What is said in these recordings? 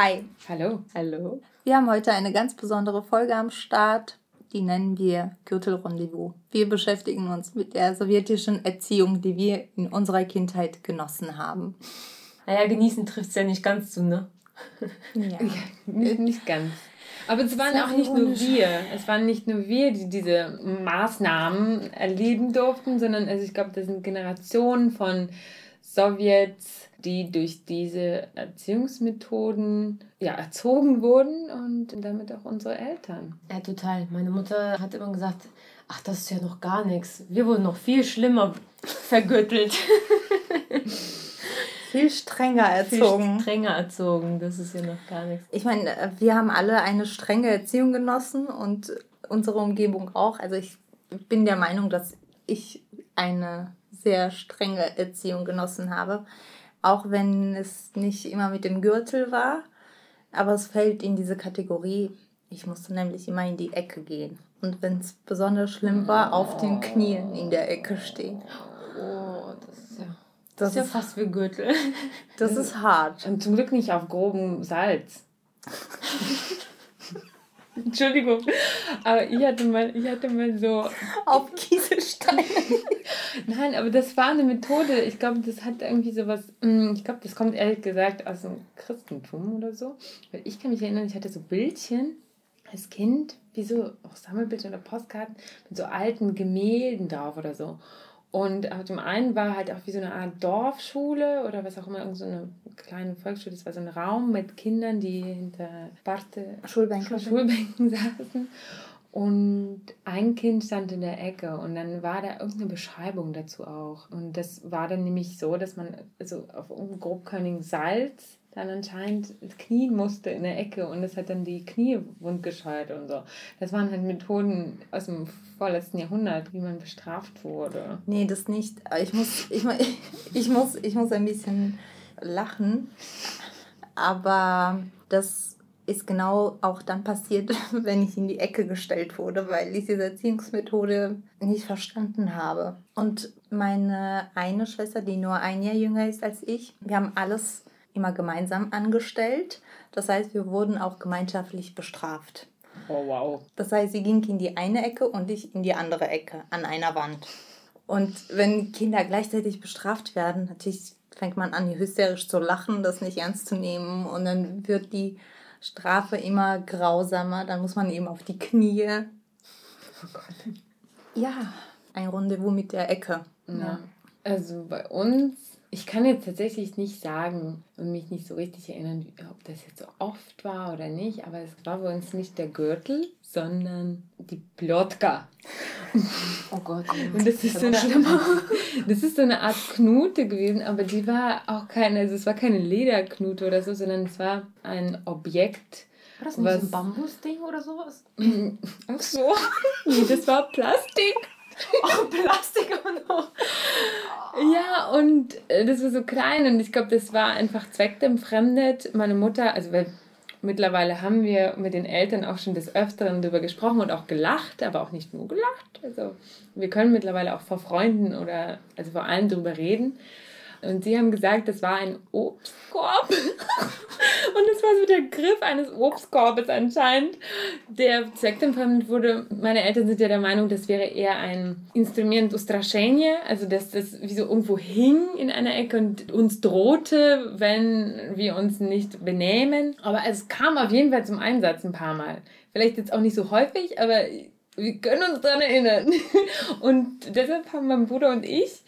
Hi. Hallo. Hallo. Wir haben heute eine ganz besondere Folge am Start. Die nennen wir Gürtelrendezvous. Wir beschäftigen uns mit der sowjetischen Erziehung, die wir in unserer Kindheit genossen haben. Naja, genießen trifft es ja nicht ganz zu, ne? Ja. Nicht, nicht ganz. Aber es waren auch nicht nur wir. Es waren nicht nur wir, die diese Maßnahmen erleben durften, sondern also ich glaube, das sind Generationen von Sowjets, die durch diese Erziehungsmethoden ja, erzogen wurden und damit auch unsere Eltern. Ja, total. Meine Mutter hat immer gesagt, ach, das ist ja noch gar nichts. Wir wurden noch viel schlimmer vergüttelt. Viel strenger erzogen. Viel strenger erzogen. Das ist ja noch gar nichts. Ich meine, wir haben alle eine strenge Erziehung genossen und unsere Umgebung auch. Also ich bin der Meinung, dass ich eine sehr strenge Erziehung genossen habe. Auch wenn es nicht immer mit dem Gürtel war. Aber es fällt in diese Kategorie. Ich musste nämlich immer in die Ecke gehen. Und wenn es besonders schlimm war, auf den Knien in der Ecke stehen. Oh, das ist ja, Das das ist ja fast wie Gürtel. das ist hart. Und zum Glück nicht auf grobem Salz. Entschuldigung, aber ich hatte mal, ich hatte mal so Auf Kieselsteine. Nein, aber das war eine Methode. Ich glaube, das hat irgendwie sowas. mm, Ich glaube, das kommt ehrlich gesagt aus dem Christentum oder so. Weil ich kann mich erinnern, ich hatte so Bildchen als Kind, wie so auch Sammelbilder oder Postkarten mit so alten Gemälden drauf oder so. Und auf dem einen war halt auch wie so eine Art Dorfschule oder was auch immer, irgend so eine kleine Volksschule. Das war so ein Raum mit Kindern, die hinter Barte Schulbänke. Schulbänken saßen. Und ein Kind stand in der Ecke und dann war da irgendeine Beschreibung dazu auch. Und das war dann nämlich so, dass man also auf grobkörnigen Salz dann anscheinend knien musste in der Ecke und das hat dann die Knie wundgescheuert und so. Das waren halt Methoden aus dem vorletzten Jahrhundert, wie man bestraft wurde. Nee, das nicht. Ich muss, ich, ich, muss, ich muss ein bisschen lachen. Aber das ist genau auch dann passiert, wenn ich in die Ecke gestellt wurde, weil ich diese Erziehungsmethode nicht verstanden habe. Und meine eine Schwester, die nur ein Jahr jünger ist als ich, wir haben alles immer gemeinsam angestellt. Das heißt, wir wurden auch gemeinschaftlich bestraft. Oh wow. Das heißt, sie ging in die eine Ecke und ich in die andere Ecke an einer Wand. Und wenn Kinder gleichzeitig bestraft werden, natürlich fängt man an, hysterisch zu lachen, das nicht ernst zu nehmen. Und dann wird die Strafe immer grausamer. Dann muss man eben auf die Knie. Oh Gott. Ja, ein Rendezvous mit der Ecke. Ja. Also bei uns, ich kann jetzt tatsächlich nicht sagen und mich nicht so richtig erinnern, ob das jetzt so oft war oder nicht, aber es war bei uns nicht der Gürtel, sondern die Plotka. Oh Gott. Und das ist, so eine, das ist so eine Art Knute gewesen, aber die war auch keine, also es war keine Lederknute oder so, sondern es war ein Objekt. War das nicht Was- so ein Bambusding oder sowas? Ach so, nee, das war Plastik. Oh, Plastik und noch. Ja, und äh, das war so klein und ich glaube, das war einfach zweckentfremdet. Meine Mutter, also weil mittlerweile haben wir mit den Eltern auch schon des Öfteren darüber gesprochen und auch gelacht, aber auch nicht nur gelacht. Also wir können mittlerweile auch vor Freunden oder also vor allem darüber reden. Und sie haben gesagt, das war ein Obstkorb. Und das war so der Griff eines Obstkorbes anscheinend, der zweckentfremdet wurde. Meine Eltern sind ja der Meinung, das wäre eher ein Instrument Ustraschenie, also dass das wie so irgendwo hing in einer Ecke und uns drohte, wenn wir uns nicht benehmen. Aber es kam auf jeden Fall zum Einsatz ein paar Mal. Vielleicht jetzt auch nicht so häufig, aber wir können uns daran erinnern. Und deshalb haben mein Bruder und ich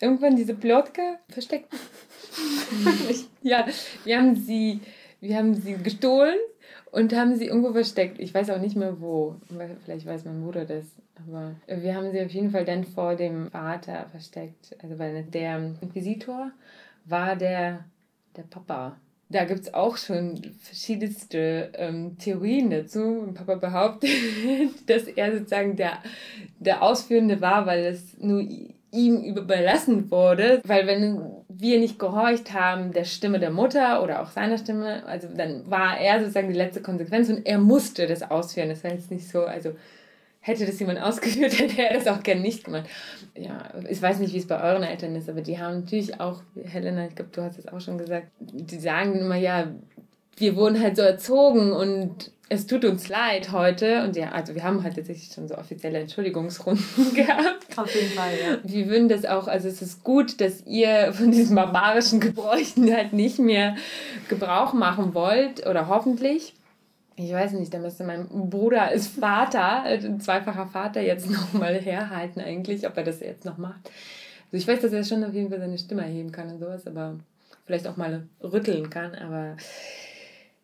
irgendwann diese Plotka versteckt. ja, wir haben sie, wir haben sie gestohlen und haben sie irgendwo versteckt. Ich weiß auch nicht mehr wo. Vielleicht weiß mein Bruder das. Aber wir haben sie auf jeden Fall dann vor dem Vater versteckt. Also weil der Inquisitor war der der Papa. Da gibt es auch schon verschiedenste ähm, Theorien dazu. Und Papa behauptet, dass er sozusagen der, der Ausführende war, weil es nur ihm überlassen wurde. Weil wenn wir nicht gehorcht haben der Stimme der Mutter oder auch seiner Stimme, also dann war er sozusagen die letzte Konsequenz und er musste das ausführen. Das war jetzt nicht so, also hätte das jemand ausgeführt, hätte er das auch gern nicht gemacht. Ja, ich weiß nicht, wie es bei euren Eltern ist, aber die haben natürlich auch, Helena, ich glaube, du hast es auch schon gesagt, die sagen immer, ja, wir wurden halt so erzogen und es tut uns leid heute. Und ja, also wir haben halt tatsächlich schon so offizielle Entschuldigungsrunden gehabt. Auf jeden Fall, ja. Wir würden das auch, also es ist gut, dass ihr von diesen barbarischen Gebräuchen halt nicht mehr Gebrauch machen wollt oder hoffentlich ich weiß nicht, da müsste mein Bruder als Vater, äh, zweifacher Vater, jetzt nochmal herhalten eigentlich, ob er das jetzt noch macht. Also ich weiß, dass er schon auf jeden Fall seine Stimme erheben kann und sowas, aber vielleicht auch mal rütteln kann, aber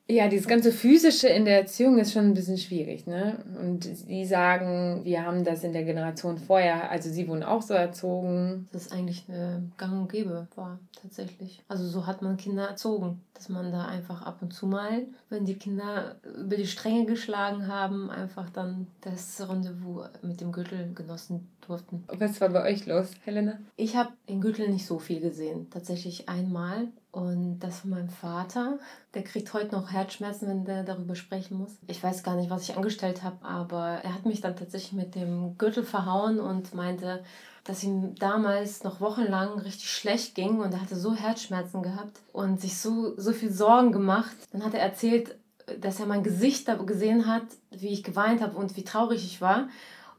ja, dieses ganze Physische in der Erziehung ist schon ein bisschen schwierig, ne? Und sie sagen, wir haben das in der Generation vorher, also sie wurden auch so erzogen. Das ist eigentlich eine Gang und Gäbe war, tatsächlich. Also so hat man Kinder erzogen, dass man da einfach ab und zu mal, wenn die Kinder über die Stränge geschlagen haben, einfach dann das Rendezvous mit dem Gürtel genossen durften. Was war bei euch los, Helena? Ich habe den Gürtel nicht so viel gesehen, tatsächlich einmal und das von meinem Vater. Der kriegt heute noch Herzschmerzen, wenn der darüber sprechen muss. Ich weiß gar nicht, was ich angestellt habe, aber er hat mich dann tatsächlich mit dem Gürtel verhauen und meinte, dass ihm damals noch wochenlang richtig schlecht ging und er hatte so Herzschmerzen gehabt und sich so, so viel Sorgen gemacht. Dann hat er erzählt, dass er mein Gesicht gesehen hat, wie ich geweint habe und wie traurig ich war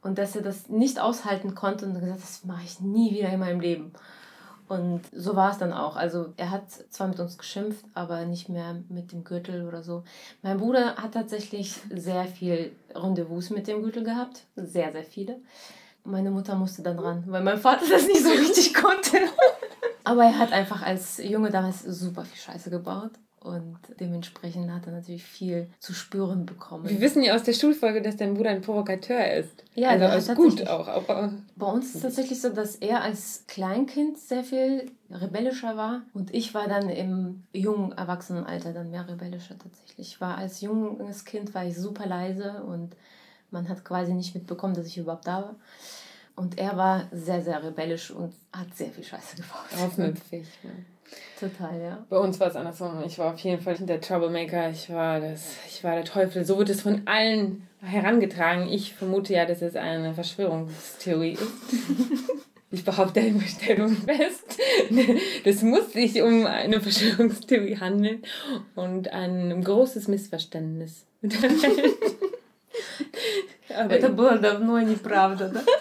und dass er das nicht aushalten konnte und gesagt, das mache ich nie wieder in meinem Leben. Und so war es dann auch. Also er hat zwar mit uns geschimpft, aber nicht mehr mit dem Gürtel oder so. Mein Bruder hat tatsächlich sehr viel Rendezvous mit dem Gürtel gehabt. Sehr, sehr viele. Meine Mutter musste dann ran, weil mein Vater das nicht so richtig konnte. aber er hat einfach als Junge damals super viel Scheiße gebaut. Und dementsprechend hat er natürlich viel zu spüren bekommen. Wir wissen ja aus der Schulfolge, dass dein Bruder ein Provokateur ist. Ja, also ist gut auch. Aber Bei uns ist es tatsächlich so, dass er als Kleinkind sehr viel rebellischer war. Und ich war dann im jungen Erwachsenenalter dann mehr rebellischer tatsächlich. Ich war als junges Kind war ich super leise und man hat quasi nicht mitbekommen, dass ich überhaupt da war. Und er war sehr, sehr rebellisch und hat sehr viel Scheiße gebaut. Aufmüpfig. Ja. Total, ja. Bei uns war es andersrum. Ich war auf jeden Fall der Troublemaker. Ich war, das, ich war der Teufel. So wird es von allen herangetragen. Ich vermute ja, dass es eine Verschwörungstheorie ist. Ich behaupte eine Bestellung fest. Das muss sich um eine Verschwörungstheorie handeln und ein großes Missverständnis Aber Это было давно неправда, да?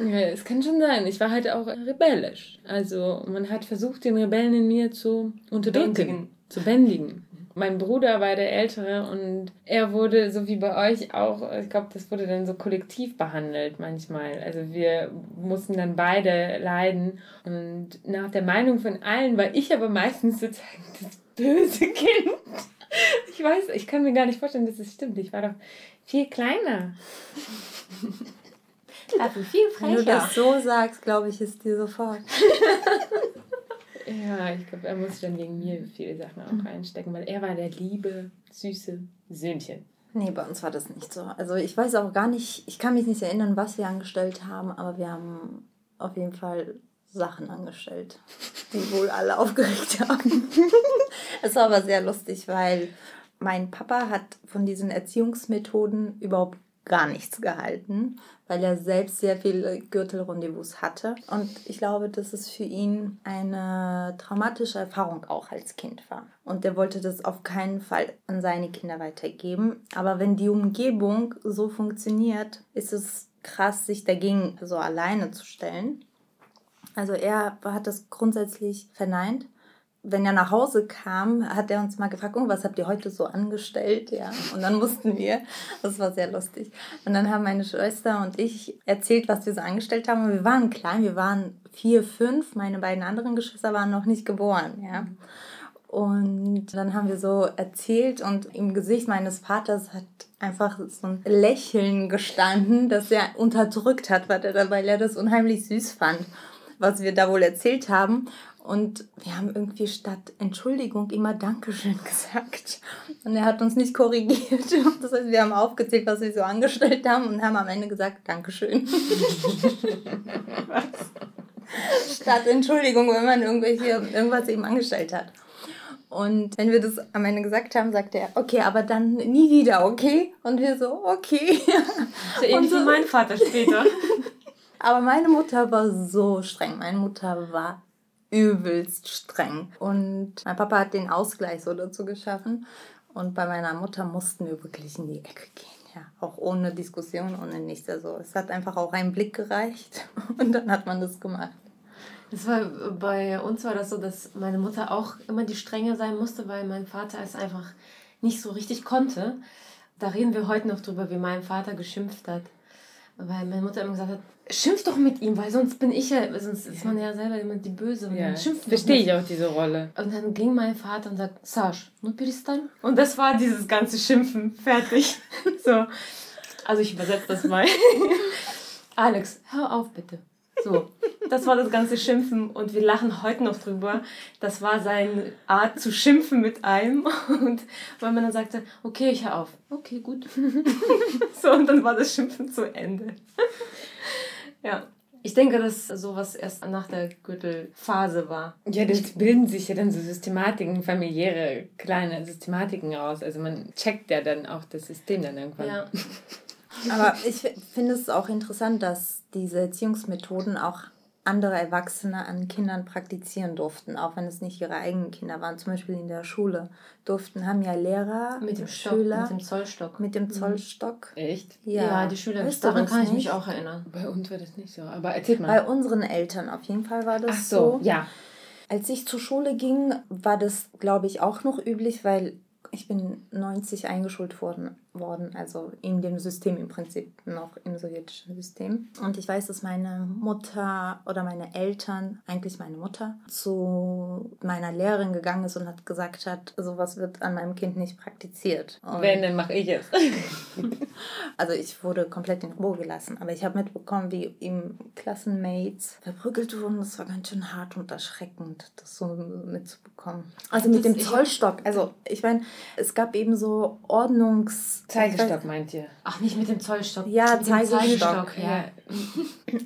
Ja, es kann schon sein. Ich war halt auch rebellisch. Also man hat versucht, den Rebellen in mir zu unterdrücken, bändigen. zu bändigen. Mein Bruder war der Ältere und er wurde, so wie bei euch auch, ich glaube, das wurde dann so kollektiv behandelt manchmal. Also wir mussten dann beide leiden. Und nach der Meinung von allen war ich aber meistens sozusagen das böse Kind. Ich weiß, ich kann mir gar nicht vorstellen, dass es stimmt. Ich war doch viel kleiner. Dafür viel frecher. Wenn du das so sagst, glaube ich, ist dir sofort. ja, ich glaube, er muss dann wegen mir viele Sachen auch reinstecken, weil er war der liebe, süße Söhnchen. Nee, bei uns war das nicht so. Also ich weiß auch gar nicht, ich kann mich nicht erinnern, was wir angestellt haben, aber wir haben auf jeden Fall Sachen angestellt, die wohl alle aufgeregt haben. Es war aber sehr lustig, weil mein Papa hat von diesen Erziehungsmethoden überhaupt gar nichts gehalten, weil er selbst sehr viele Gürtelrendezvous hatte. Und ich glaube, dass es für ihn eine traumatische Erfahrung auch als Kind war. Und er wollte das auf keinen Fall an seine Kinder weitergeben. Aber wenn die Umgebung so funktioniert, ist es krass, sich dagegen so alleine zu stellen. Also er hat das grundsätzlich verneint wenn er nach Hause kam, hat er uns mal gefragt, oh, was habt ihr heute so angestellt? Ja, und dann mussten wir, das war sehr lustig. Und dann haben meine Schwester und ich erzählt, was wir so angestellt haben. Und wir waren klein, wir waren vier, fünf. Meine beiden anderen Geschwister waren noch nicht geboren. Ja. Und dann haben wir so erzählt und im Gesicht meines Vaters hat einfach so ein Lächeln gestanden, das er unterdrückt hat, weil er das unheimlich süß fand was wir da wohl erzählt haben. Und wir haben irgendwie statt Entschuldigung immer Dankeschön gesagt. Und er hat uns nicht korrigiert. Das heißt, wir haben aufgezählt, was wir so angestellt haben und haben am Ende gesagt Dankeschön. statt Entschuldigung, wenn man irgendwelche, irgendwas eben angestellt hat. Und wenn wir das am Ende gesagt haben, sagte er, okay, aber dann nie wieder, okay? Und wir so, okay. So ähnlich so, wie mein Vater später. aber meine Mutter war so streng. Meine Mutter war übelst streng. Und mein Papa hat den Ausgleich so dazu geschaffen. Und bei meiner Mutter mussten wir wirklich in die Ecke gehen. Ja, auch ohne Diskussion, ohne nichts. Also es hat einfach auch ein Blick gereicht und dann hat man das gemacht. Das war bei uns war das so, dass meine Mutter auch immer die Strenge sein musste, weil mein Vater es einfach nicht so richtig konnte. Da reden wir heute noch drüber, wie mein Vater geschimpft hat weil meine Mutter immer gesagt hat, schimpf doch mit ihm, weil sonst bin ich ja, sonst ist man ja selber immer die Böse. Und ja, dann schimpft verstehe ich auch diese Rolle. Und dann ging mein Vater und sagt, Sasch, nur Piristan. Und das war dieses ganze Schimpfen, fertig. so. Also ich übersetze das mal. Alex, hör auf bitte. So das war das ganze Schimpfen und wir lachen heute noch drüber. Das war seine Art zu schimpfen mit einem und weil man dann sagte, okay, ich hör auf. Okay, gut. so, und dann war das Schimpfen zu Ende. ja. Ich denke, dass sowas erst nach der Gürtelphase war. Ja, das bilden sich ja dann so Systematiken, familiäre kleine Systematiken raus. Also man checkt ja dann auch das System dann irgendwann. Ja. Aber ich finde es auch interessant, dass diese Erziehungsmethoden auch andere Erwachsene an Kindern praktizieren durften, auch wenn es nicht ihre eigenen Kinder waren. Zum Beispiel in der Schule durften, haben ja Lehrer, mit dem Schüler, Stock, mit dem Zollstock. Mit dem mhm. Zollstock. Echt? Ja, ja die Schüler, weißt daran kann ich nicht? mich auch erinnern. Bei uns war das nicht so, aber erzähl mal. Bei unseren Eltern auf jeden Fall war das Ach so. so. ja. Als ich zur Schule ging, war das, glaube ich, auch noch üblich, weil ich bin 90 eingeschult worden, worden, also in dem System im Prinzip, noch im sowjetischen System. Und ich weiß, dass meine Mutter oder meine Eltern, eigentlich meine Mutter, zu meiner Lehrerin gegangen ist und hat gesagt hat, sowas wird an meinem Kind nicht praktiziert. Und Wenn, dann mache ich es. also ich wurde komplett in Ruhe gelassen, aber ich habe mitbekommen, wie ihm Klassenmates verprügelt wurden. Das war ganz schön hart und erschreckend, das so mitzubekommen. Also mit das dem Zollstock. Also ich meine, es gab eben so Ordnungs... Zeigestock meint ihr? Ach, nicht mit dem Zollstock. Ja, mit Zeigestock. Zeigestock ja.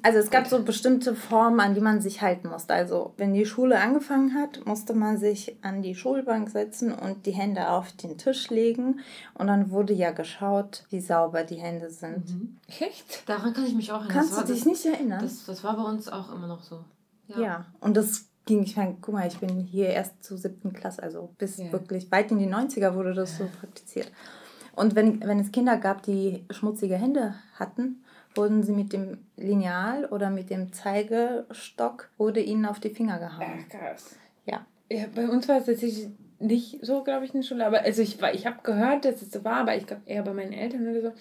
Also es gab so bestimmte Formen, an die man sich halten musste. Also wenn die Schule angefangen hat, musste man sich an die Schulbank setzen und die Hände auf den Tisch legen. Und dann wurde ja geschaut, wie sauber die Hände sind. Mhm. Echt? Daran kann ich mich auch erinnern. Kannst du dich das, nicht erinnern? Das, das war bei uns auch immer noch so. Ja, ja. und das ging, ich meine, guck mal, ich bin hier erst zur siebten Klasse, also bis ja. wirklich weit in die 90er wurde das so praktiziert. Und wenn, wenn es Kinder gab, die schmutzige Hände hatten, wurden sie mit dem Lineal oder mit dem Zeigestock, wurde ihnen auf die Finger gehauen. Ach, krass. Ja. ja. Bei uns war es tatsächlich nicht so, glaube ich, in der Schule. Aber also ich, ich habe gehört, dass es so war, aber ich glaube eher bei meinen Eltern oder so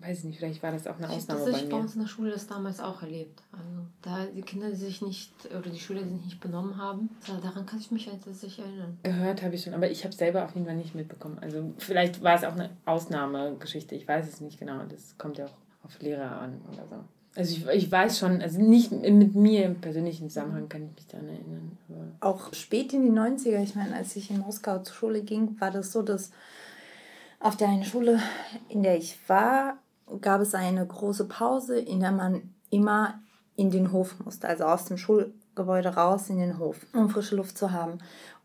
weiß ich nicht, vielleicht war das auch eine Ausnahme das bei mir. bei uns in der Schule das damals auch erlebt. Also da die Kinder, die sich nicht, oder die Schüler, die sich nicht benommen haben, daran kann ich mich halt tatsächlich erinnern. Gehört habe ich schon, aber ich habe selber auf jeden Fall nicht mitbekommen. Also vielleicht war es auch eine Ausnahmegeschichte, ich weiß es nicht genau. Das kommt ja auch auf Lehrer an oder so. Also ich, ich weiß schon, also nicht mit mir im persönlichen Zusammenhang kann ich mich daran erinnern. Aber auch spät in die 90er, ich meine, als ich in Moskau zur Schule ging, war das so, dass auf der einen Schule, in der ich war, gab es eine große Pause, in der man immer in den Hof musste, also aus dem Schulgebäude raus in den Hof, um frische Luft zu haben.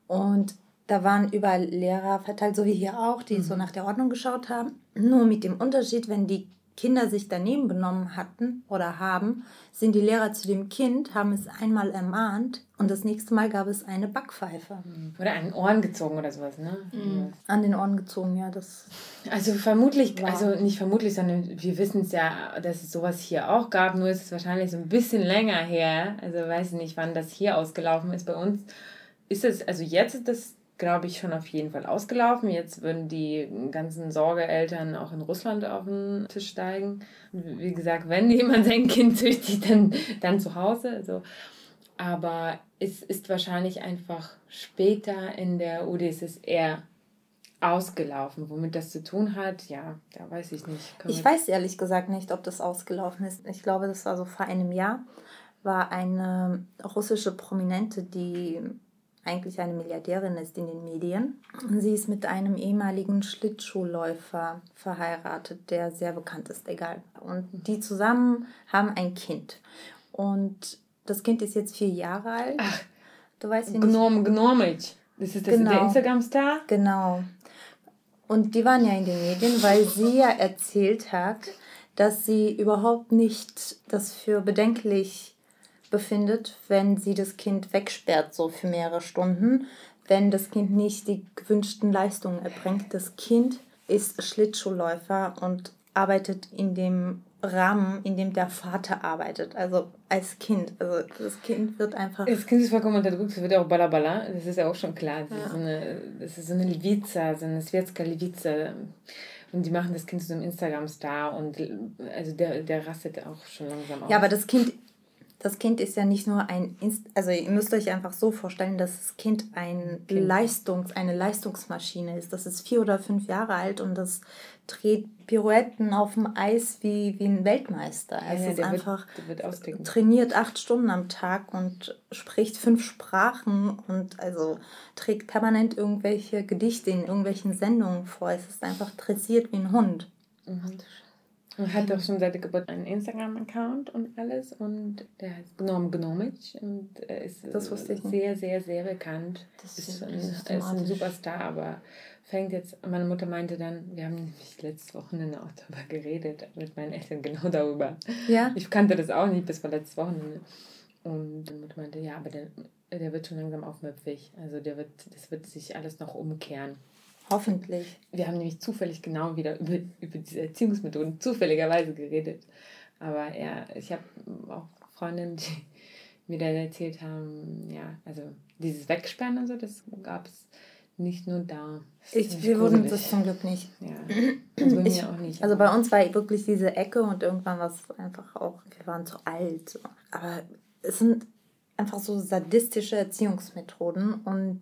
Und da waren überall Lehrer verteilt, so wie hier auch, die mhm. so nach der Ordnung geschaut haben. Nur mit dem Unterschied, wenn die Kinder sich daneben benommen hatten oder haben, sind die Lehrer zu dem Kind, haben es einmal ermahnt und das nächste Mal gab es eine Backpfeife. Mhm. Oder an den Ohren gezogen oder sowas, ne? Mhm. An den Ohren gezogen, ja. Das also vermutlich, war. also nicht vermutlich, sondern wir wissen es ja, dass es sowas hier auch gab, nur ist es wahrscheinlich so ein bisschen länger her. Also weiß ich nicht, wann das hier ausgelaufen ist. Bei uns ist es, also jetzt ist das glaube ich, schon auf jeden Fall ausgelaufen. Jetzt würden die ganzen Sorgeeltern auch in Russland auf den Tisch steigen. Wie gesagt, wenn jemand sein Kind züchtigt, dann, dann zu Hause. Also, aber es ist wahrscheinlich einfach später in der UdSSR ausgelaufen. Womit das zu tun hat, ja, da weiß ich nicht. Können ich weiß ehrlich gesagt nicht, ob das ausgelaufen ist. Ich glaube, das war so vor einem Jahr war eine russische Prominente, die eigentlich eine Milliardärin ist in den Medien. Und sie ist mit einem ehemaligen Schlittschuhläufer verheiratet, der sehr bekannt ist, egal. Und die zusammen haben ein Kind. Und das Kind ist jetzt vier Jahre alt. Ach, du weißt wie Gnom, Gnomic. Das ist das genau. der Instagram-Star? Genau. Und die waren ja in den Medien, weil sie ja erzählt hat, dass sie überhaupt nicht das für bedenklich befindet, wenn sie das Kind wegsperrt, so für mehrere Stunden, wenn das Kind nicht die gewünschten Leistungen erbringt. Das Kind ist Schlittschuhläufer und arbeitet in dem Rahmen, in dem der Vater arbeitet, also als Kind. Also das Kind wird einfach. Das Kind ist vollkommen unterdrückt, es wird ja auch Balabala, das ist ja auch schon klar. Das, ja. ist, so eine, das ist so eine Levica, so eine Svetska Levica. Und die machen das Kind zu so einem Instagram-Star und also der, der rastet auch schon langsam aus. Ja, aber das Kind das Kind ist ja nicht nur ein, Inst also ihr müsst euch einfach so vorstellen, dass das Kind ein kind. Leistungs-, eine Leistungsmaschine ist. Das ist vier oder fünf Jahre alt und das dreht Pirouetten auf dem Eis wie, wie ein Weltmeister. Ja, es ja, ist einfach wird, wird trainiert acht Stunden am Tag und spricht fünf Sprachen und also trägt permanent irgendwelche Gedichte in irgendwelchen Sendungen vor. Es ist einfach dressiert wie ein Hund. Mhm. Und hat auch schon seit der Geburt einen Instagram-Account und alles. Und der heißt Gnom Gnomic und er ist sehr, sehr, sehr bekannt. Das ist, ein, ist ein Superstar, aber fängt jetzt, meine Mutter meinte dann, wir haben nämlich letzte Wochenende auch darüber geredet, mit meinen Eltern genau darüber. Ja. Ich kannte das auch nicht bis vor letztes Wochenende. Und meine Mutter meinte, ja, aber der, der wird schon langsam aufmüpfig. Also der wird, das wird sich alles noch umkehren. Hoffentlich. Wir haben nämlich zufällig genau wieder über, über diese Erziehungsmethoden zufälligerweise geredet. Aber ja, ich habe auch Freundinnen, die mir dann erzählt haben, ja, also dieses Wegsperren und so, das gab es nicht nur da. Ich, wir wurden das zum Glück nicht. Ja, also bei ich, auch nicht. Also bei uns war wirklich diese Ecke und irgendwann war es einfach auch, wir waren zu alt. Aber es sind einfach so sadistische Erziehungsmethoden und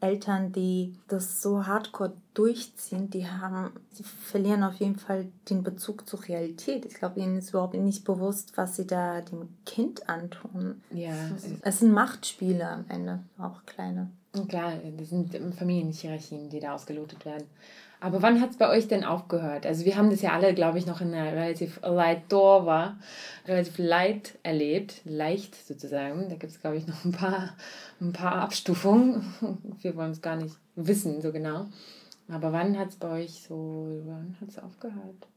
Eltern, die das so hardcore durchziehen, die haben, sie verlieren auf jeden Fall den Bezug zur Realität. Ich glaube, ihnen ist überhaupt nicht bewusst, was sie da dem Kind antun. Ja. Es sind Machtspiele am Ende, auch kleine. Klar, das sind Familienhierarchien, die da ausgelotet werden. Aber wann hat es bei euch denn aufgehört? Also wir haben das ja alle, glaube ich, noch in einer relativ light Dorva, relativ light erlebt, leicht sozusagen. Da gibt es, glaube ich, noch ein paar, ein paar Abstufungen. Wir wollen es gar nicht wissen so genau. Aber wann hat es bei euch so, wann hat es aufgehört?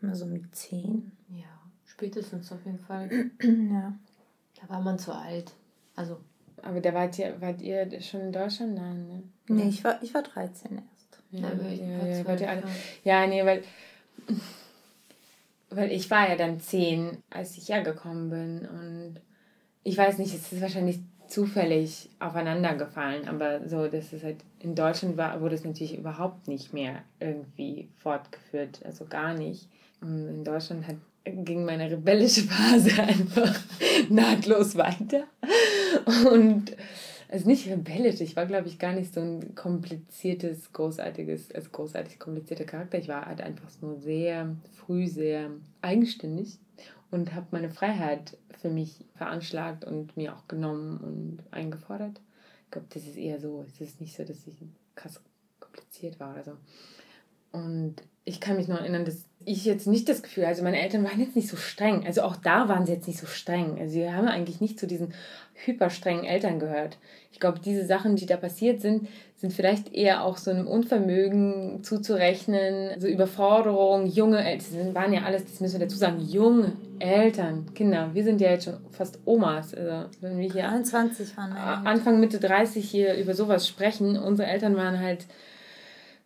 Mal so mit zehn. Ja, spätestens auf jeden Fall. ja. Da war man zu alt. Also. Aber da wart ihr, wart ihr schon in Deutschland? Nein, ne? Nee, ich war, ich war 13 erst. Ja, ja, ja, alle, ja, nee, weil, weil ich war ja dann zehn, als ich hergekommen bin und ich weiß nicht, es ist wahrscheinlich zufällig aufeinander gefallen, aber so, dass es halt in Deutschland war, wurde es natürlich überhaupt nicht mehr irgendwie fortgeführt, also gar nicht. Und in Deutschland hat, ging meine rebellische Phase einfach nahtlos weiter und also nicht rebellisch, ich war, glaube ich, gar nicht so ein kompliziertes, großartiges, also großartig komplizierter Charakter. Ich war halt einfach nur sehr früh sehr eigenständig und habe meine Freiheit für mich veranschlagt und mir auch genommen und eingefordert. Ich glaube, das ist eher so. Es ist nicht so, dass ich krass kompliziert war oder so. Und ich kann mich noch erinnern, dass ich jetzt nicht das Gefühl, also meine Eltern waren jetzt nicht so streng. Also auch da waren sie jetzt nicht so streng. Also sie haben eigentlich nicht zu diesen hyperstrengen Eltern gehört. Ich glaube, diese Sachen, die da passiert sind, sind vielleicht eher auch so einem Unvermögen zuzurechnen, so Überforderung, junge Eltern, waren ja alles, das müssen wir dazu sagen, junge Eltern, Kinder. Wir sind ja jetzt schon fast Omas. Also wenn wir hier 21 waren. Anfang, Mitte 30 hier über sowas sprechen, unsere Eltern waren halt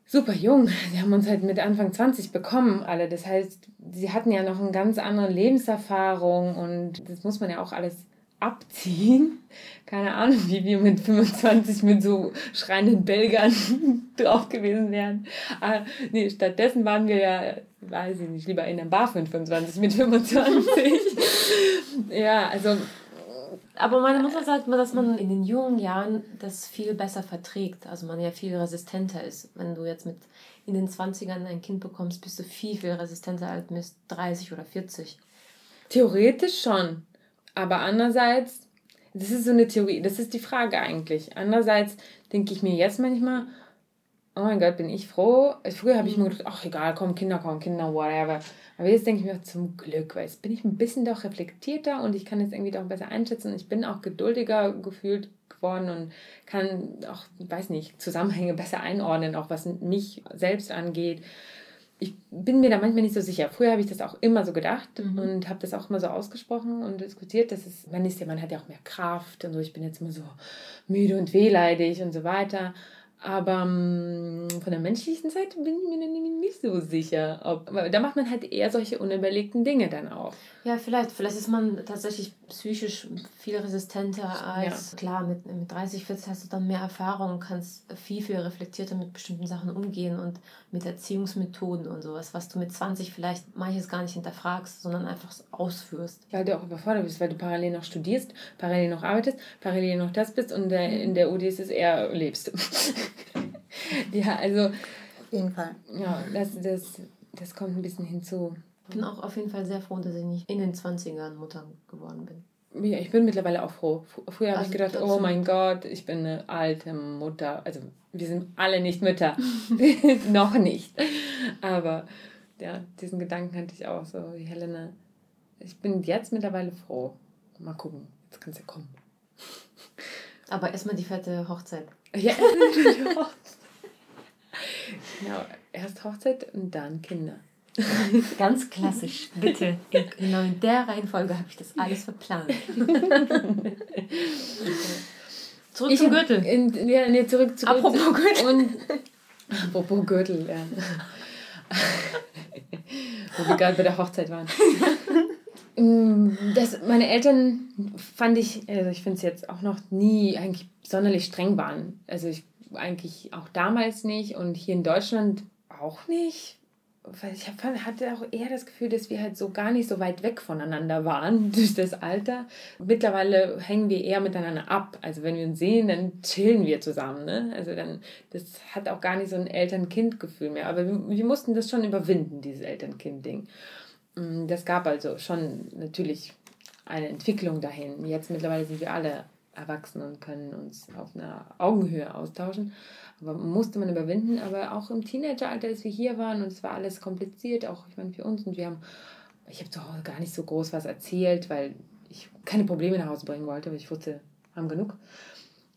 super jung. Sie haben uns halt mit Anfang 20 bekommen, alle. Das heißt, sie hatten ja noch eine ganz andere Lebenserfahrung und das muss man ja auch alles abziehen. Keine Ahnung, wie wir mit 25 mit so schreienden Belgern drauf gewesen wären. Aber nee, stattdessen waren wir ja, weiß ich nicht, lieber in einem Bar 25 mit 25. ja, also aber meine Mutter sagt mir, dass man in den jungen Jahren das viel besser verträgt. Also man ja viel resistenter ist. Wenn du jetzt mit in den 20ern ein Kind bekommst, bist du viel, viel resistenter als mit 30 oder 40. Theoretisch schon. Aber andererseits, das ist so eine Theorie, das ist die Frage eigentlich. Andererseits denke ich mir jetzt manchmal, oh mein Gott, bin ich froh. Früher habe ich mir gedacht, ach egal, komm, Kinder kommen, Kinder, whatever. Aber jetzt denke ich mir zum Glück, weil jetzt bin ich ein bisschen doch reflektierter und ich kann jetzt irgendwie doch besser einschätzen. Ich bin auch geduldiger gefühlt geworden und kann auch, weiß nicht, Zusammenhänge besser einordnen, auch was mich selbst angeht. Ich bin mir da manchmal nicht so sicher. Früher habe ich das auch immer so gedacht mhm. und habe das auch immer so ausgesprochen und diskutiert. Das ist, man ist ja, man hat ja auch mehr Kraft und so. Ich bin jetzt immer so müde und wehleidig und so weiter. Aber mm, von der menschlichen Seite bin ich mir nicht so sicher. Ob, da macht man halt eher solche unüberlegten Dinge dann auch. Ja, vielleicht. Vielleicht ist man tatsächlich psychisch viel resistenter als, ja. klar, mit, mit 30, 40 hast du dann mehr Erfahrung und kannst viel, viel reflektierter mit bestimmten Sachen umgehen und mit Erziehungsmethoden und sowas, was du mit 20 vielleicht manches gar nicht hinterfragst, sondern einfach ausführst. Weil du auch überfordert bist, weil du parallel noch studierst, parallel noch arbeitest, parallel noch das bist und der, in der eher lebst. ja, also. Auf jeden Fall. Ja, das, das, das kommt ein bisschen hinzu. Ich bin auch auf jeden Fall sehr froh, dass ich nicht in den 20ern Mutter geworden bin. Ja, ich bin mittlerweile auch froh. Früher habe also ich gedacht, oh mein Gott, ich bin eine alte Mutter. Also wir sind alle nicht Mütter. Noch nicht. Aber ja, diesen Gedanken hatte ich auch so, wie Helena. Ich bin jetzt mittlerweile froh. Mal gucken, jetzt kann es ja kommen. Aber erstmal die fette Hochzeit. Ja, die Hochzeit. Genau, erst Hochzeit und dann Kinder. Ganz klassisch, bitte. Genau in der Reihenfolge habe ich das alles verplant. zurück ich zum Gürtel. In, ja, nee, zurück zu Apropos Gürtel. Und, apropos Gürtel, ja. Wo wir gerade bei der Hochzeit waren. Mm, das, meine Eltern fand ich, also ich finde es jetzt auch noch nie eigentlich sonderlich streng waren. Also ich eigentlich auch damals nicht und hier in Deutschland auch nicht ich hatte auch eher das Gefühl, dass wir halt so gar nicht so weit weg voneinander waren durch das Alter. Mittlerweile hängen wir eher miteinander ab. Also wenn wir uns sehen, dann chillen wir zusammen. Ne? Also dann, das hat auch gar nicht so ein Eltern-Kind-Gefühl mehr. Aber wir, wir mussten das schon überwinden, dieses Eltern-Kind-Ding. Mm, das gab also schon natürlich eine Entwicklung dahin. Jetzt mittlerweile sind wir alle erwachsen und können uns auf einer Augenhöhe austauschen. Aber musste man überwinden. Aber auch im Teenageralter, als wir hier waren und es war alles kompliziert, auch ich meine für uns und wir haben, ich habe zu Hause gar nicht so groß was erzählt, weil ich keine Probleme nach Hause bringen wollte, weil ich wusste, haben genug.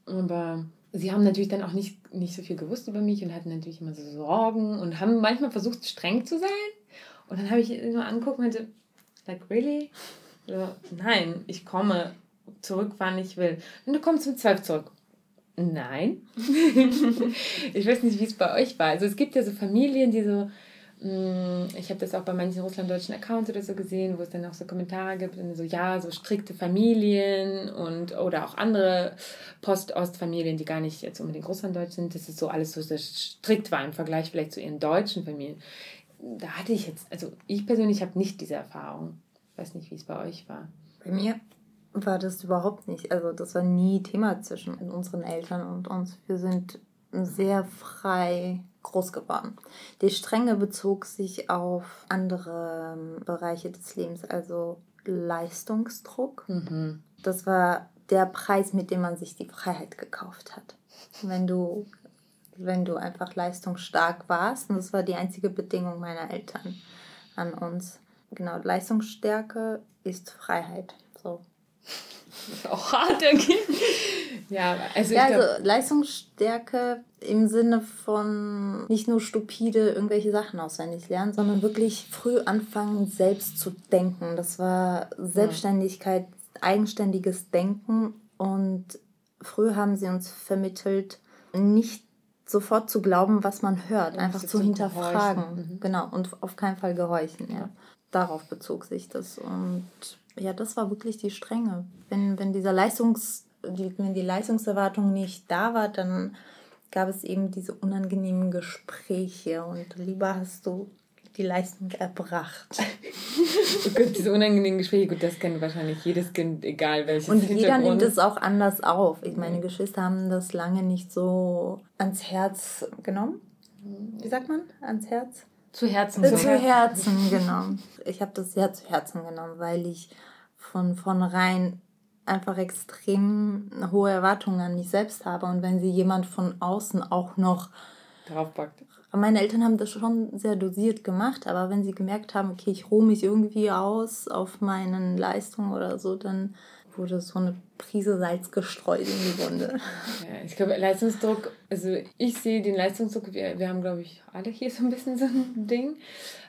Aber sie haben natürlich dann auch nicht, nicht so viel gewusst über mich und hatten natürlich immer so Sorgen und haben manchmal versucht, streng zu sein. Und dann habe ich immer angeguckt und meinte, like, really? So, nein, ich komme zurück, wann ich will. Und du kommst um zwölf zurück. Nein. ich weiß nicht, wie es bei euch war. Also es gibt ja so Familien, die so, mm, ich habe das auch bei manchen russlanddeutschen Accounts oder so gesehen, wo es dann auch so Kommentare gibt, so ja, so strikte Familien und oder auch andere Post-Ost-Familien, die gar nicht jetzt unbedingt russlanddeutsch sind, das ist so alles so sehr strikt war im Vergleich vielleicht zu ihren deutschen Familien. Da hatte ich jetzt, also ich persönlich habe nicht diese Erfahrung. Ich weiß nicht, wie es bei euch war. Bei mir war das überhaupt nicht. Also das war nie Thema zwischen unseren Eltern und uns. Wir sind sehr frei groß geworden. Die Strenge bezog sich auf andere ähm, Bereiche des Lebens, also Leistungsdruck. Mhm. Das war der Preis, mit dem man sich die Freiheit gekauft hat. Wenn du, wenn du einfach leistungsstark warst, und das war die einzige Bedingung meiner Eltern an uns. Genau, Leistungsstärke ist Freiheit. So, auch hart irgendwie. ja, also, ja, also Leistungsstärke im Sinne von nicht nur stupide irgendwelche Sachen auswendig lernen, sondern wirklich früh anfangen, selbst zu denken. Das war Selbstständigkeit, eigenständiges Denken und früh haben sie uns vermittelt, nicht sofort zu glauben, was man hört, einfach zu hinterfragen. Mhm. Genau, und auf keinen Fall gehorchen. Ja. Darauf bezog sich das. Und ja, das war wirklich die Strenge. Wenn, wenn dieser Leistungs, die, wenn die Leistungserwartung nicht da war, dann gab es eben diese unangenehmen Gespräche und lieber hast du die Leistung erbracht. oh Gott, diese unangenehmen Gespräche, gut, das kennt wahrscheinlich jedes Kind, egal welches Und jeder nimmt es auch anders auf. Ich meine, Geschwister haben das lange nicht so ans Herz genommen. Wie sagt man? Ans Herz? Zu Herzen. Zu, zu Herzen, genau. Ich habe das sehr zu Herzen genommen, weil ich von vornherein einfach extrem hohe Erwartungen an mich selbst habe und wenn sie jemand von außen auch noch draufpackt. Meine Eltern haben das schon sehr dosiert gemacht, aber wenn sie gemerkt haben, okay, ich ruhe mich irgendwie aus auf meinen Leistungen oder so, dann wurde so eine Prise Salz gestreut in die Wunde. Ja, ich glaube, Leistungsdruck, also ich sehe den Leistungsdruck, wir, wir haben, glaube ich, alle hier so ein bisschen so ein Ding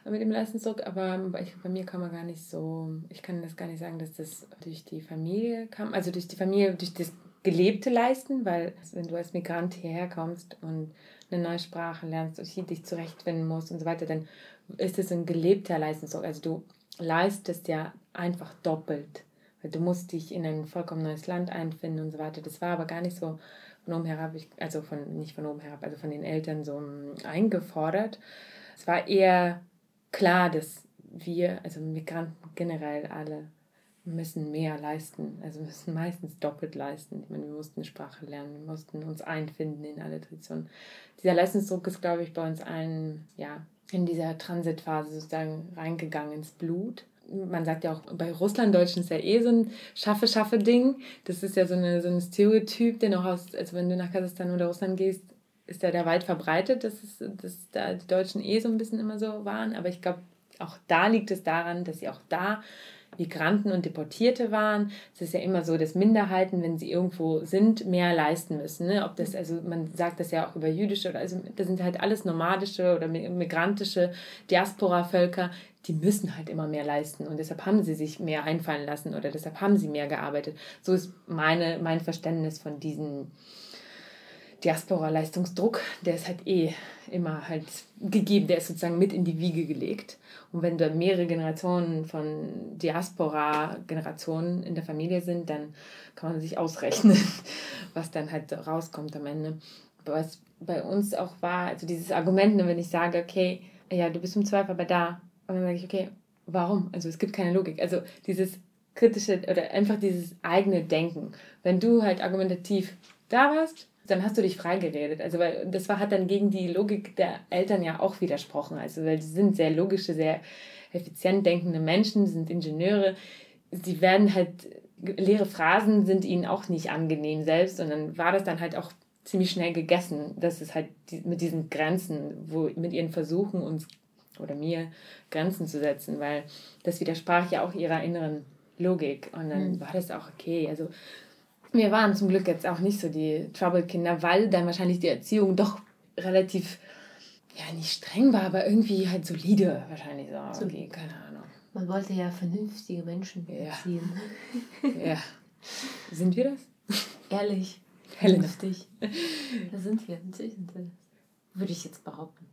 mit dem Leistungsdruck, aber ich, bei mir kann man gar nicht so, ich kann das gar nicht sagen, dass das durch die Familie kam, also durch die Familie, durch das gelebte Leisten, weil wenn du als Migrant hierher kommst und eine neue Sprache lernst und dich zurechtfinden musst und so weiter, dann ist es ein gelebter Leistungsdruck. Also du leistest ja einfach doppelt. Du musst dich in ein vollkommen neues Land einfinden und so weiter. Das war aber gar nicht so von oben herab, also von, nicht von oben herab, also von den Eltern so hm, eingefordert. Es war eher klar, dass wir, also Migranten generell alle, müssen mehr leisten, also müssen meistens doppelt leisten. Ich meine, wir mussten Sprache lernen, wir mussten uns einfinden in alle Traditionen. Dieser Leistungsdruck ist, glaube ich, bei uns allen, ja, in dieser Transitphase sozusagen reingegangen ins Blut. Man sagt ja auch, bei Russlanddeutschen ist ja eh so ein Schaffe-Schaffe-Ding. Das ist ja so, eine, so ein Stereotyp, den auch aus, also wenn du nach Kasachstan oder Russland gehst, ist ja da weit verbreitet, dass, es, dass da die Deutschen eh so ein bisschen immer so waren. Aber ich glaube, auch da liegt es daran, dass sie auch da Migranten und Deportierte waren. Es ist ja immer so, dass Minderheiten, wenn sie irgendwo sind, mehr leisten müssen. Ne? Ob das, also man sagt das ja auch über jüdische oder also das sind halt alles nomadische oder migrantische Diaspora-Völker, die müssen halt immer mehr leisten und deshalb haben sie sich mehr einfallen lassen oder deshalb haben sie mehr gearbeitet. So ist meine, mein Verständnis von diesem Diaspora-Leistungsdruck, der ist halt eh immer halt gegeben, der ist sozusagen mit in die Wiege gelegt. Und wenn da mehrere Generationen von Diaspora-Generationen in der Familie sind, dann kann man sich ausrechnen, was dann halt rauskommt am Ende. Was bei uns auch war, also dieses Argument, ne, wenn ich sage, okay, ja, du bist im Zweifel aber da, und dann sage ich, okay, warum? Also es gibt keine Logik. Also dieses kritische oder einfach dieses eigene Denken. Wenn du halt argumentativ da warst, dann hast du dich freigeredet. Also, weil das war, hat dann gegen die Logik der Eltern ja auch widersprochen. Also, weil sie sind sehr logische, sehr effizient denkende Menschen, sind Ingenieure. Sie werden halt, leere Phrasen sind ihnen auch nicht angenehm selbst. Und dann war das dann halt auch ziemlich schnell gegessen. Das ist halt mit diesen Grenzen, wo, mit ihren Versuchen, uns oder mir Grenzen zu setzen, weil das widersprach ja auch ihrer inneren Logik. Und dann mhm. war das auch okay. Also wir waren zum Glück jetzt auch nicht so die Trouble-Kinder, weil dann wahrscheinlich die Erziehung doch relativ, ja, nicht streng war, aber irgendwie halt solide wahrscheinlich so. Okay, keine Ahnung. Man wollte ja vernünftige Menschen ja. erziehen. ja. Sind wir das? Ehrlich. Vernünftig. Da sind wir. Natürlich sind wir das. Würde ich jetzt behaupten.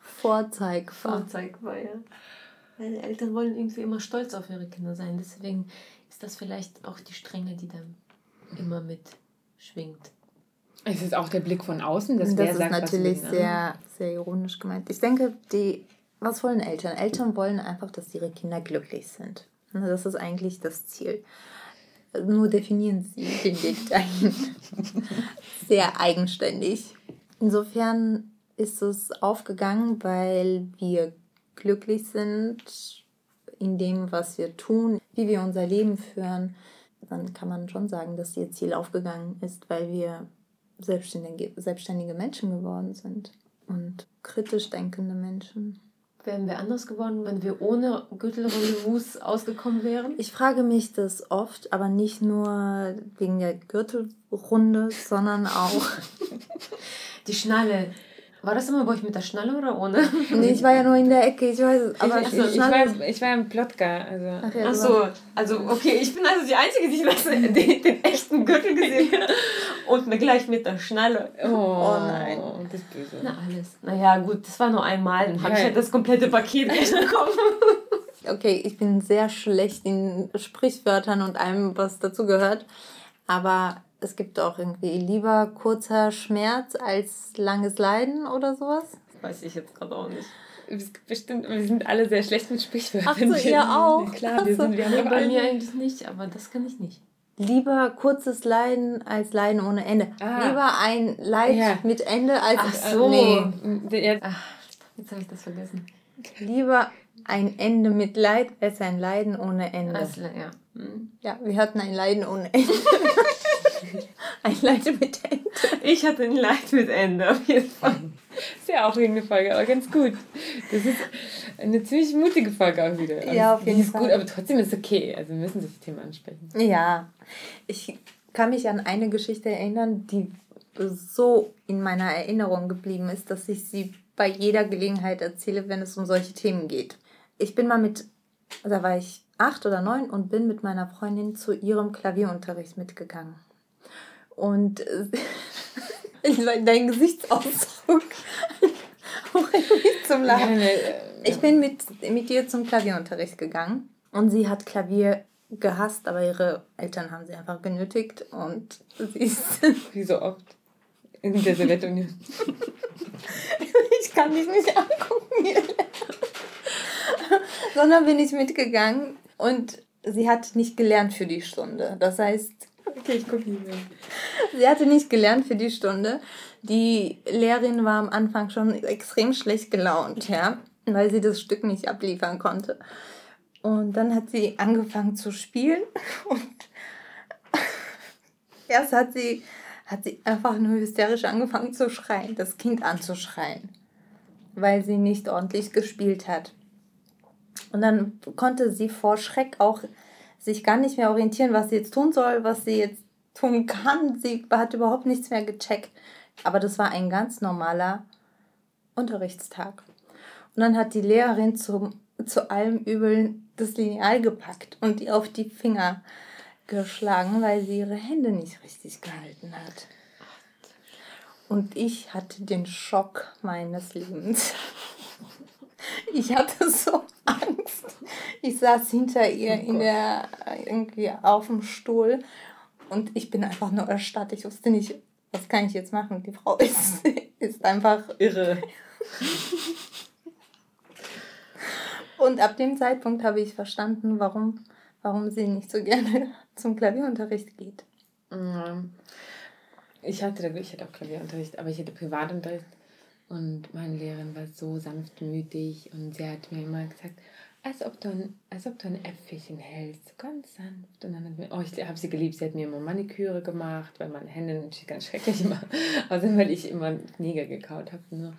Vorzeigbar. Vorzeigbar, ja. Meine Eltern wollen irgendwie immer stolz auf ihre Kinder sein. Deswegen ist das vielleicht auch die Strenge, die dann immer mitschwingt. Es ist auch der Blick von außen, dass das ist sagt, natürlich ne? sehr, sehr ironisch gemeint. Ich denke, die, was wollen Eltern? Eltern wollen einfach, dass ihre Kinder glücklich sind. Ne, das ist eigentlich das Ziel. Nur definieren sie den Weg dahin sehr eigenständig. Insofern ist es aufgegangen, weil wir glücklich sind in dem, was wir tun, wie wir unser Leben führen, dann kann man schon sagen, dass ihr Ziel aufgegangen ist, weil wir selbstständige, selbstständige Menschen geworden sind und kritisch denkende Menschen. Wären wir anders geworden, wenn wir ohne Gürtelrendezvous ausgekommen wären? Ich frage mich das oft, aber nicht nur wegen der Gürtelrunde, sondern auch. Die Schnalle. War das immer bei euch mit der Schnalle oder ohne? Nee, ich war ja nur in der Ecke, ich weiß es. Aber ich, ich, ich, war, ich war im Plotka. Also. Ach, ja, Ach so, also okay, ich bin also die Einzige, die das, den, den echten Gürtel gesehen hat. Und mir gleich mit der Schnalle. Oh, oh nein. Das ist böse. Na alles. Naja, gut, das war nur einmal. Dann habe ich halt das komplette Paket bekommen. okay, ich bin sehr schlecht in Sprichwörtern und allem, was dazu gehört. Aber es gibt auch irgendwie lieber kurzer Schmerz als langes Leiden oder sowas. weiß ich jetzt gerade auch nicht. Bestimmt, wir sind alle sehr schlecht mit Sprichwörtern. Ach so, ihr auch. Klar, wir sind, wir haben bei mir eigentlich nicht, aber das kann ich nicht. Lieber kurzes Leiden als Leiden ohne Ende. Ah. Lieber ein Leid ja. mit Ende als Ach so. Nee. Ach, jetzt habe ich das vergessen. Lieber Ein Ende mit Leid ist ein Leiden ohne Ende. Also, ja. Hm. Ja, wir hatten ein Leiden ohne Ende. ein Leid mit Ende. Ich hatte ein Leid mit Ende, auf jeden Fall. Ist ja auch irgendeine Folge, aber ganz gut. Das ist eine ziemlich mutige Folge auch wieder. Aber Ja, auf die jeden ist Fall. gut, aber trotzdem ist es okay. Also wir müssen die Themen ansprechen. Ja, ich kann mich an eine Geschichte erinnern, die so in meiner Erinnerung geblieben ist, dass ich sie bei jeder Gelegenheit erzähle, wenn es um solche Themen geht. Ich bin mal mit, da war ich acht oder neun und bin mit meiner Freundin zu ihrem Klavierunterricht mitgegangen. Und äh, ich dein Gesichtsausdruck bringt mich zum Lachen. Ich bin mit, mit ihr zum Klavierunterricht gegangen und sie hat Klavier gehasst, aber ihre Eltern haben sie einfach genötigt und sie ist. Wie so oft. In der Sowjetunion. ich kann dich nicht angucken, hier. Sondern bin ich mitgegangen und sie hat nicht gelernt für die Stunde. Das heißt, Okay, ich mehr. Sie hatte nicht gelernt für die Stunde. Die Lehrerin war am Anfang schon extrem schlecht gelaunt, ja, weil sie das Stück nicht abliefern konnte. Und dann hat sie angefangen zu spielen und erst hat sie, hat sie einfach nur hysterisch angefangen zu schreien, das Kind anzuschreien, weil sie nicht ordentlich gespielt hat. Und dann konnte sie vor Schreck auch sich gar nicht mehr orientieren, was sie jetzt tun soll, was sie jetzt tun kann. Sie hat überhaupt nichts mehr gecheckt. Aber das war ein ganz normaler Unterrichtstag. Und dann hat die Lehrerin zum, zu allem Übel das Lineal gepackt und ihr auf die Finger geschlagen, weil sie ihre Hände nicht richtig gehalten hat. Und ich hatte den Schock meines Lebens. Ich hatte so Angst. Ich saß hinter ihr in der, irgendwie auf dem Stuhl und ich bin einfach nur erstarrt. Ich wusste nicht, was kann ich jetzt machen. Die Frau ist, ist einfach Irre. Und ab dem Zeitpunkt habe ich verstanden, warum, warum sie nicht so gerne zum Klavierunterricht geht. Ähm, Ich hatte, ich hatte auch Klavierunterricht, aber ich hatte Privatunterricht. Und meine Lehrerin war so sanftmütig und sie hat mir immer gesagt, als ob du ein, als ob du ein Äpfelchen hältst, ganz sanft. Und dann hat mir, oh, ich habe sie geliebt, sie hat mir immer Maniküre gemacht, weil meine Hände natürlich ganz schrecklich immer, außerdem weil ich immer Nägel gekaut habe. Nur.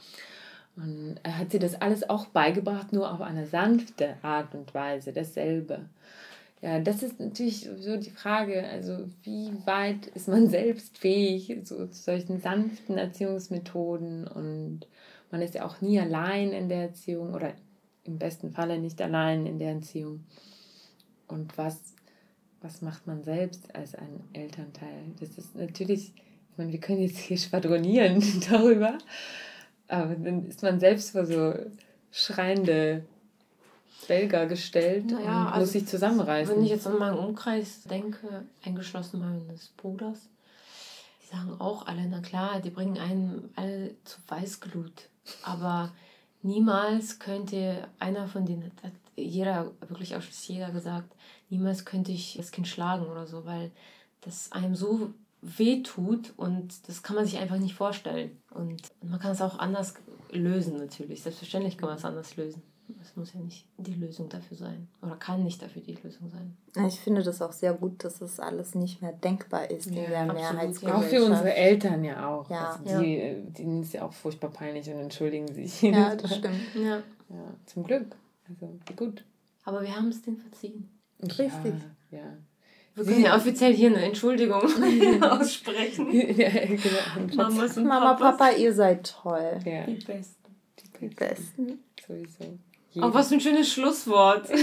Und hat sie das alles auch beigebracht, nur auf eine sanfte Art und Weise, dasselbe. Ja, das ist natürlich so die Frage, also wie weit ist man selbst fähig so, zu solchen sanften Erziehungsmethoden und man ist ja auch nie allein in der Erziehung oder im besten Falle nicht allein in der Erziehung. Und was, was macht man selbst als ein Elternteil? Das ist natürlich, ich meine, wir können jetzt hier schwadronieren darüber, aber dann ist man selbst vor so schreiende Belger gestellt Naja, und also, muss sich zusammenreißen. Wenn ich jetzt an meinen Umkreis denke, eingeschlossen meines Bruders, die sagen auch alle, na klar, die bringen einen alle zu Weißglut. Aber niemals könnte einer von denen, hat jeder, wirklich auch jeder gesagt, niemals könnte ich das Kind schlagen oder so, weil das einem so weh tut und das kann man sich einfach nicht vorstellen. Und man kann es auch anders lösen natürlich. Selbstverständlich kann man es anders lösen. Es muss ja nicht die Lösung dafür sein. Oder kann nicht dafür die Lösung sein. Ich finde das auch sehr gut, dass das alles nicht mehr denkbar ist in Ja, der absolut. Mehrheitsgesellschaft. Auch für unsere Eltern ja auch. Ja. also die, äh, denen ist ja auch furchtbar peinlich und entschuldigen sich. Ja, das stimmt. Ja. Ja, zum Glück. Also, gut. Aber wir haben es denen verziehen. Richtig. Ja, ja. Wir können ja offiziell hier eine Entschuldigung aussprechen. ja, genau. Mama, Papas. Papa, ihr seid toll. Ja, Die Besten. Die Besten. sowieso. Oh, was für ein schönes Schlusswort.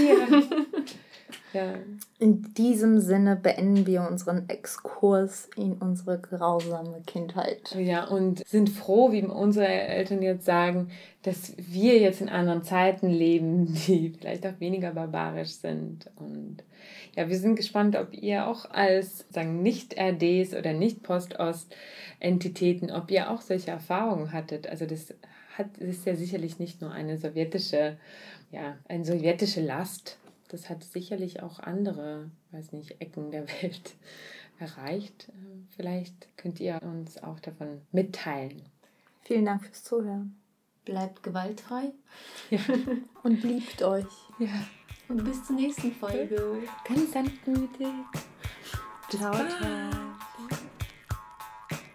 Ja. In diesem Sinne beenden wir unseren Exkurs in unsere grausame Kindheit. Ja, und sind froh, wie unsere Eltern jetzt sagen, dass wir jetzt in anderen Zeiten leben, die vielleicht auch weniger barbarisch sind. Und ja, wir sind gespannt, ob ihr auch als sagen Nicht-RDs oder Nicht-Post-Ost-Entitäten, ob ihr auch solche Erfahrungen hattet. Also das hat ist ja sicherlich nicht nur eine sowjetische, ja, eine sowjetische Last. Das hat sicherlich auch andere, weiß nicht, Ecken der Welt erreicht. Vielleicht könnt ihr uns auch davon mitteilen. Vielen Dank fürs Zuhören. bleibt gewaltfrei. Ja. Und liebt euch. Ja. Und bis zur nächsten Folge. Ganz sanftmütig. Ciao, ciao.